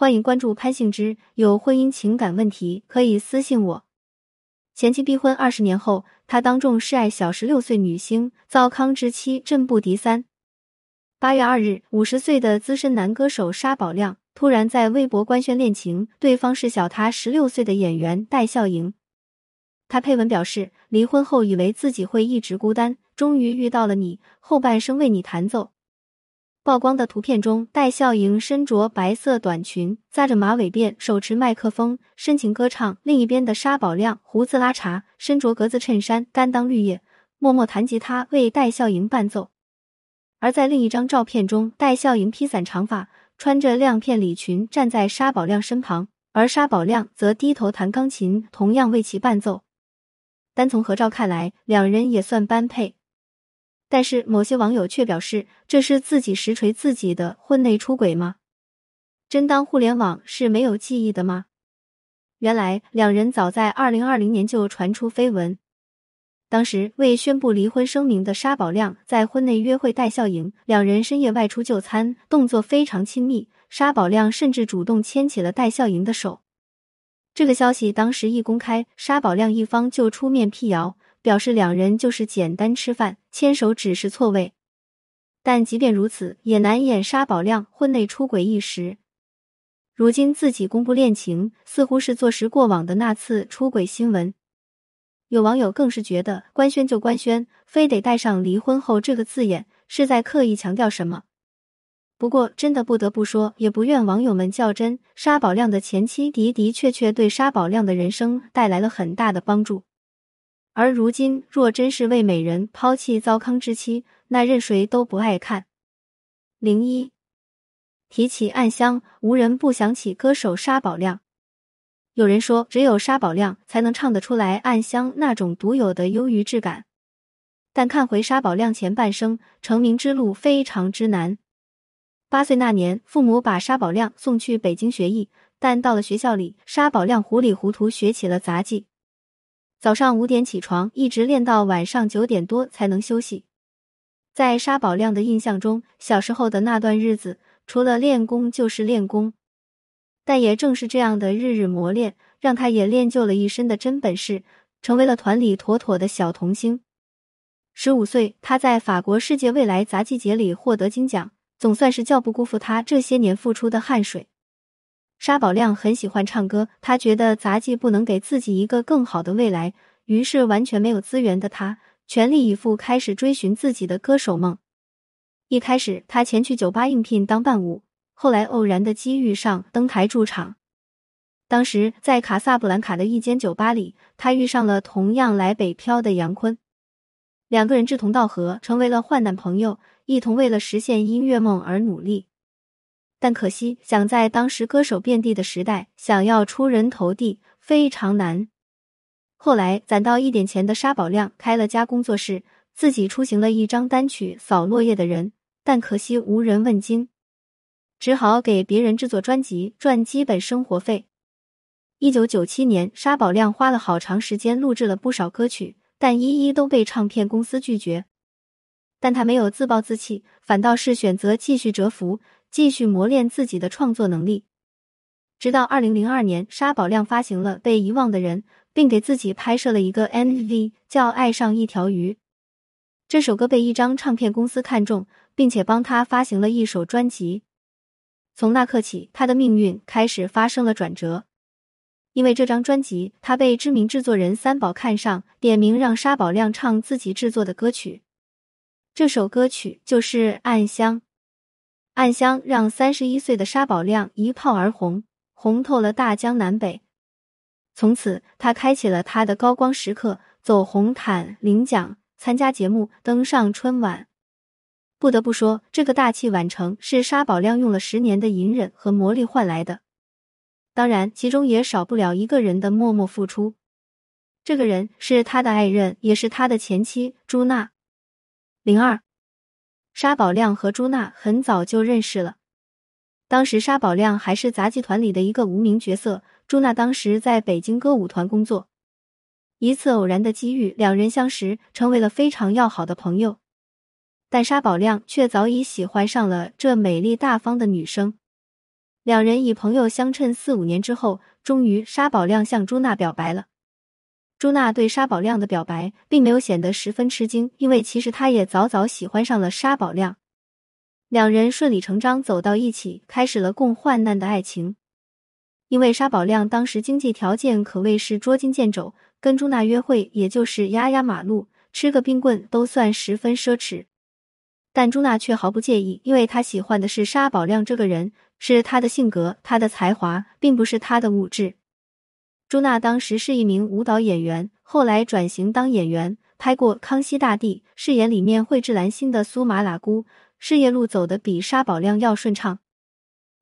欢迎关注潘幸之，有婚姻情感问题可以私信我。前妻逼婚二十年后，他当众示爱小十六岁女星，遭康之妻震不敌三。八月二日，五十岁的资深男歌手沙宝亮突然在微博官宣恋情，对方是小他十六岁的演员戴笑莹。他配文表示，离婚后以为自己会一直孤单，终于遇到了你，后半生为你弹奏。曝光的图片中，戴笑莹身着白色短裙，扎着马尾辫，手持麦克风深情歌唱；另一边的沙宝亮胡子拉碴，身着格子衬衫，甘当绿叶，默默弹吉他为戴笑莹伴奏。而在另一张照片中，戴笑莹披散长发，穿着亮片礼裙，站在沙宝亮身旁，而沙宝亮则低头弹钢琴，同样为其伴奏。单从合照看来，两人也算般配。但是某些网友却表示，这是自己实锤自己的婚内出轨吗？真当互联网是没有记忆的吗？原来两人早在二零二零年就传出绯闻，当时未宣布离婚声明的沙宝亮在婚内约会戴笑莹，两人深夜外出就餐，动作非常亲密，沙宝亮甚至主动牵起了戴笑莹的手。这个消息当时一公开，沙宝亮一方就出面辟谣。表示两人就是简单吃饭，牵手只是错位。但即便如此，也难掩沙宝亮婚内出轨一时。如今自己公布恋情，似乎是坐实过往的那次出轨新闻。有网友更是觉得，官宣就官宣，非得带上离婚后这个字眼，是在刻意强调什么？不过，真的不得不说，也不怨网友们较真。沙宝亮的前妻的的确确对沙宝亮的人生带来了很大的帮助。而如今，若真是为美人抛弃糟糠之妻，那任谁都不爱看。零一提起《暗香》，无人不想起歌手沙宝亮。有人说，只有沙宝亮才能唱得出来《暗香》那种独有的忧郁质感。但看回沙宝亮前半生，成名之路非常之难。八岁那年，父母把沙宝亮送去北京学艺，但到了学校里，沙宝亮糊里糊涂学起了杂技。早上五点起床，一直练到晚上九点多才能休息。在沙宝亮的印象中，小时候的那段日子，除了练功就是练功。但也正是这样的日日磨练，让他也练就了一身的真本事，成为了团里妥妥的小童星。十五岁，他在法国世界未来杂技节里获得金奖，总算是叫不辜负他这些年付出的汗水。沙宝亮很喜欢唱歌，他觉得杂技不能给自己一个更好的未来，于是完全没有资源的他全力以赴开始追寻自己的歌手梦。一开始，他前去酒吧应聘当伴舞，后来偶然的机遇上登台驻场。当时在卡萨布兰卡的一间酒吧里，他遇上了同样来北漂的杨坤，两个人志同道合，成为了患难朋友，一同为了实现音乐梦而努力。但可惜，想在当时歌手遍地的时代，想要出人头地非常难。后来攒到一点钱的沙宝亮开了家工作室，自己出行了一张单曲《扫落叶的人》，但可惜无人问津，只好给别人制作专辑赚基本生活费。一九九七年，沙宝亮花了好长时间录制了不少歌曲，但一一都被唱片公司拒绝。但他没有自暴自弃，反倒是选择继续蛰伏。继续磨练自己的创作能力，直到二零零二年，沙宝亮发行了《被遗忘的人》，并给自己拍摄了一个 MV，叫《爱上一条鱼》。这首歌被一张唱片公司看中，并且帮他发行了一首专辑。从那刻起，他的命运开始发生了转折。因为这张专辑，他被知名制作人三宝看上，点名让沙宝亮唱自己制作的歌曲。这首歌曲就是《暗香》。暗香让三十一岁的沙宝亮一炮而红，红透了大江南北。从此，他开启了他的高光时刻，走红毯、领奖、参加节目、登上春晚。不得不说，这个大器晚成是沙宝亮用了十年的隐忍和磨砺换来的。当然，其中也少不了一个人的默默付出。这个人是他的爱人，也是他的前妻朱娜。零二。沙宝亮和朱娜很早就认识了，当时沙宝亮还是杂技团里的一个无名角色，朱娜当时在北京歌舞团工作。一次偶然的机遇，两人相识，成为了非常要好的朋友。但沙宝亮却早已喜欢上了这美丽大方的女生。两人以朋友相称四五年之后，终于沙宝亮向朱娜表白了。朱娜对沙宝亮的表白并没有显得十分吃惊，因为其实她也早早喜欢上了沙宝亮。两人顺理成章走到一起，开始了共患难的爱情。因为沙宝亮当时经济条件可谓是捉襟见肘，跟朱娜约会也就是压压马路、吃个冰棍都算十分奢侈。但朱娜却毫不介意，因为她喜欢的是沙宝亮这个人，是他的性格、他的才华，并不是他的物质。朱娜当时是一名舞蹈演员，后来转型当演员，拍过《康熙大帝》，饰演里面蕙质兰心的苏麻喇姑，事业路走得比沙宝亮要顺畅。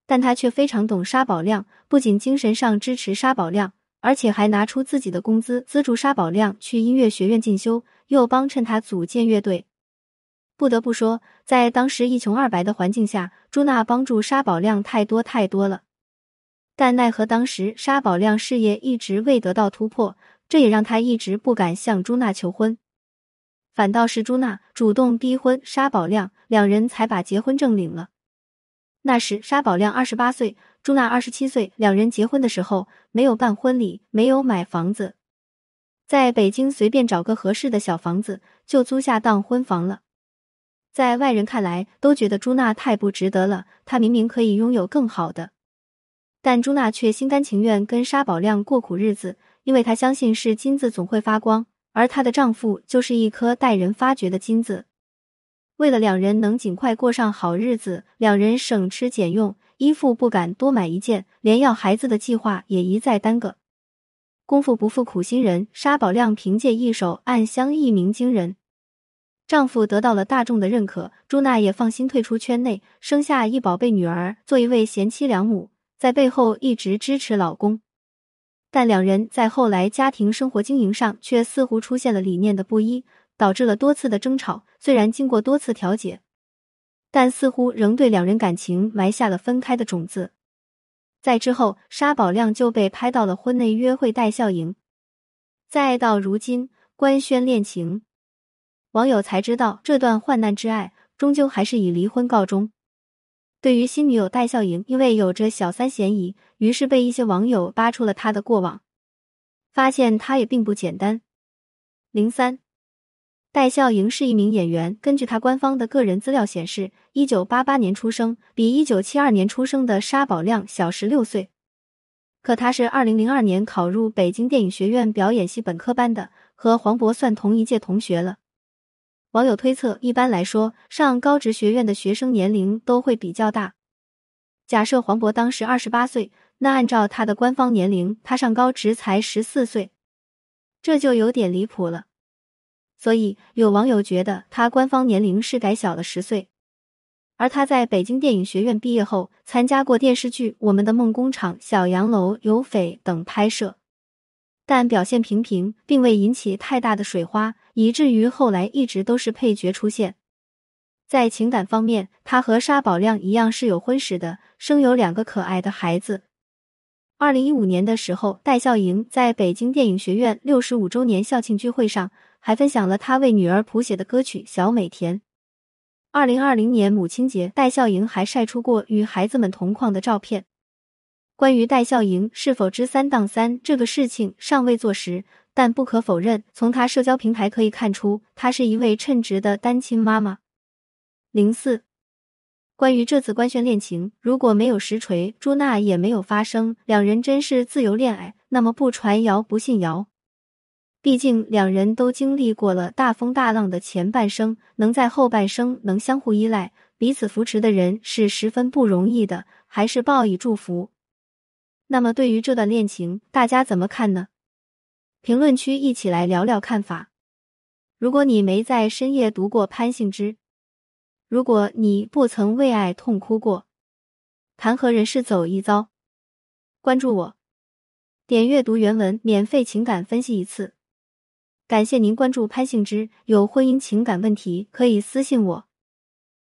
但他却非常懂沙宝亮，不仅精神上支持沙宝亮，而且还拿出自己的工资资助沙宝亮去音乐学院进修，又帮衬他组建乐队。不得不说，在当时一穷二白的环境下，朱娜帮助沙宝亮太多太多了。但奈何当时沙宝亮事业一直未得到突破，这也让他一直不敢向朱娜求婚，反倒是朱娜主动逼婚沙宝亮，两人才把结婚证领了。那时沙宝亮二十八岁，朱娜二十七岁。两人结婚的时候没有办婚礼，没有买房子，在北京随便找个合适的小房子就租下当婚房了。在外人看来都觉得朱娜太不值得了，她明明可以拥有更好的，但朱娜却心甘情愿跟沙宝亮过苦日子，因为她相信是金子总会发光，而她的丈夫就是一颗待人发掘的金子。为了两人能尽快过上好日子，两人省吃俭用，衣服不敢多买一件，连要孩子的计划也一再耽搁。功夫不负苦心人，沙宝亮凭借一手《暗香》一鸣惊人，丈夫得到了大众的认可，朱娜也放心退出圈内，生下一宝贝女儿，做一位贤妻良母，在背后一直支持老公。但两人在后来家庭生活经营上却似乎出现了理念的不一。导致了多次的争吵，虽然经过多次调解，但似乎仍对两人感情埋下了分开的种子。在之后，沙宝亮就被拍到了婚内约会带笑营，再到如今官宣恋情，网友才知道这段患难之爱终究还是以离婚告终。对于新女友戴笑莹，因为有着小三嫌疑，于是被一些网友扒出了她的过往，发现她也并不简单。零三。戴笑莹是一名演员。根据她官方的个人资料显示，一九八八年出生，比一九七二年出生的沙宝亮小十六岁。可他是二零零二年考入北京电影学院表演系本科班的，和黄渤算同一届同学了。网友推测，一般来说，上高职学院的学生年龄都会比较大。假设黄渤当时二十八岁，那按照他的官方年龄，他上高职才十四岁，这就有点离谱了。所以有网友觉得他官方年龄是改小了十岁，而他在北京电影学院毕业后，参加过电视剧《我们的梦工厂》《小洋楼》《有匪》等拍摄，但表现平平，并未引起太大的水花，以至于后来一直都是配角出现。在情感方面，他和沙宝亮一样是有婚史的，生有两个可爱的孩子。二零一五年的时候，戴笑盈在北京电影学院六十五周年校庆聚会上。还分享了他为女儿谱写的歌曲《小美甜》。二零二零年母亲节，戴笑盈还晒出过与孩子们同框的照片。关于戴笑盈是否知三当三这个事情尚未坐实，但不可否认，从她社交平台可以看出，她是一位称职的单亲妈妈。零四，关于这次官宣恋情，如果没有实锤，朱娜也没有发声，两人真是自由恋爱，那么不传谣不信谣。毕竟两人都经历过了大风大浪的前半生，能在后半生能相互依赖、彼此扶持的人是十分不容易的，还是报以祝福。那么对于这段恋情，大家怎么看呢？评论区一起来聊聊看法。如果你没在深夜读过潘幸之，如果你不曾为爱痛哭过，谈何人世走一遭？关注我，点阅读原文，免费情感分析一次。感谢您关注潘幸之，有婚姻情感问题可以私信我。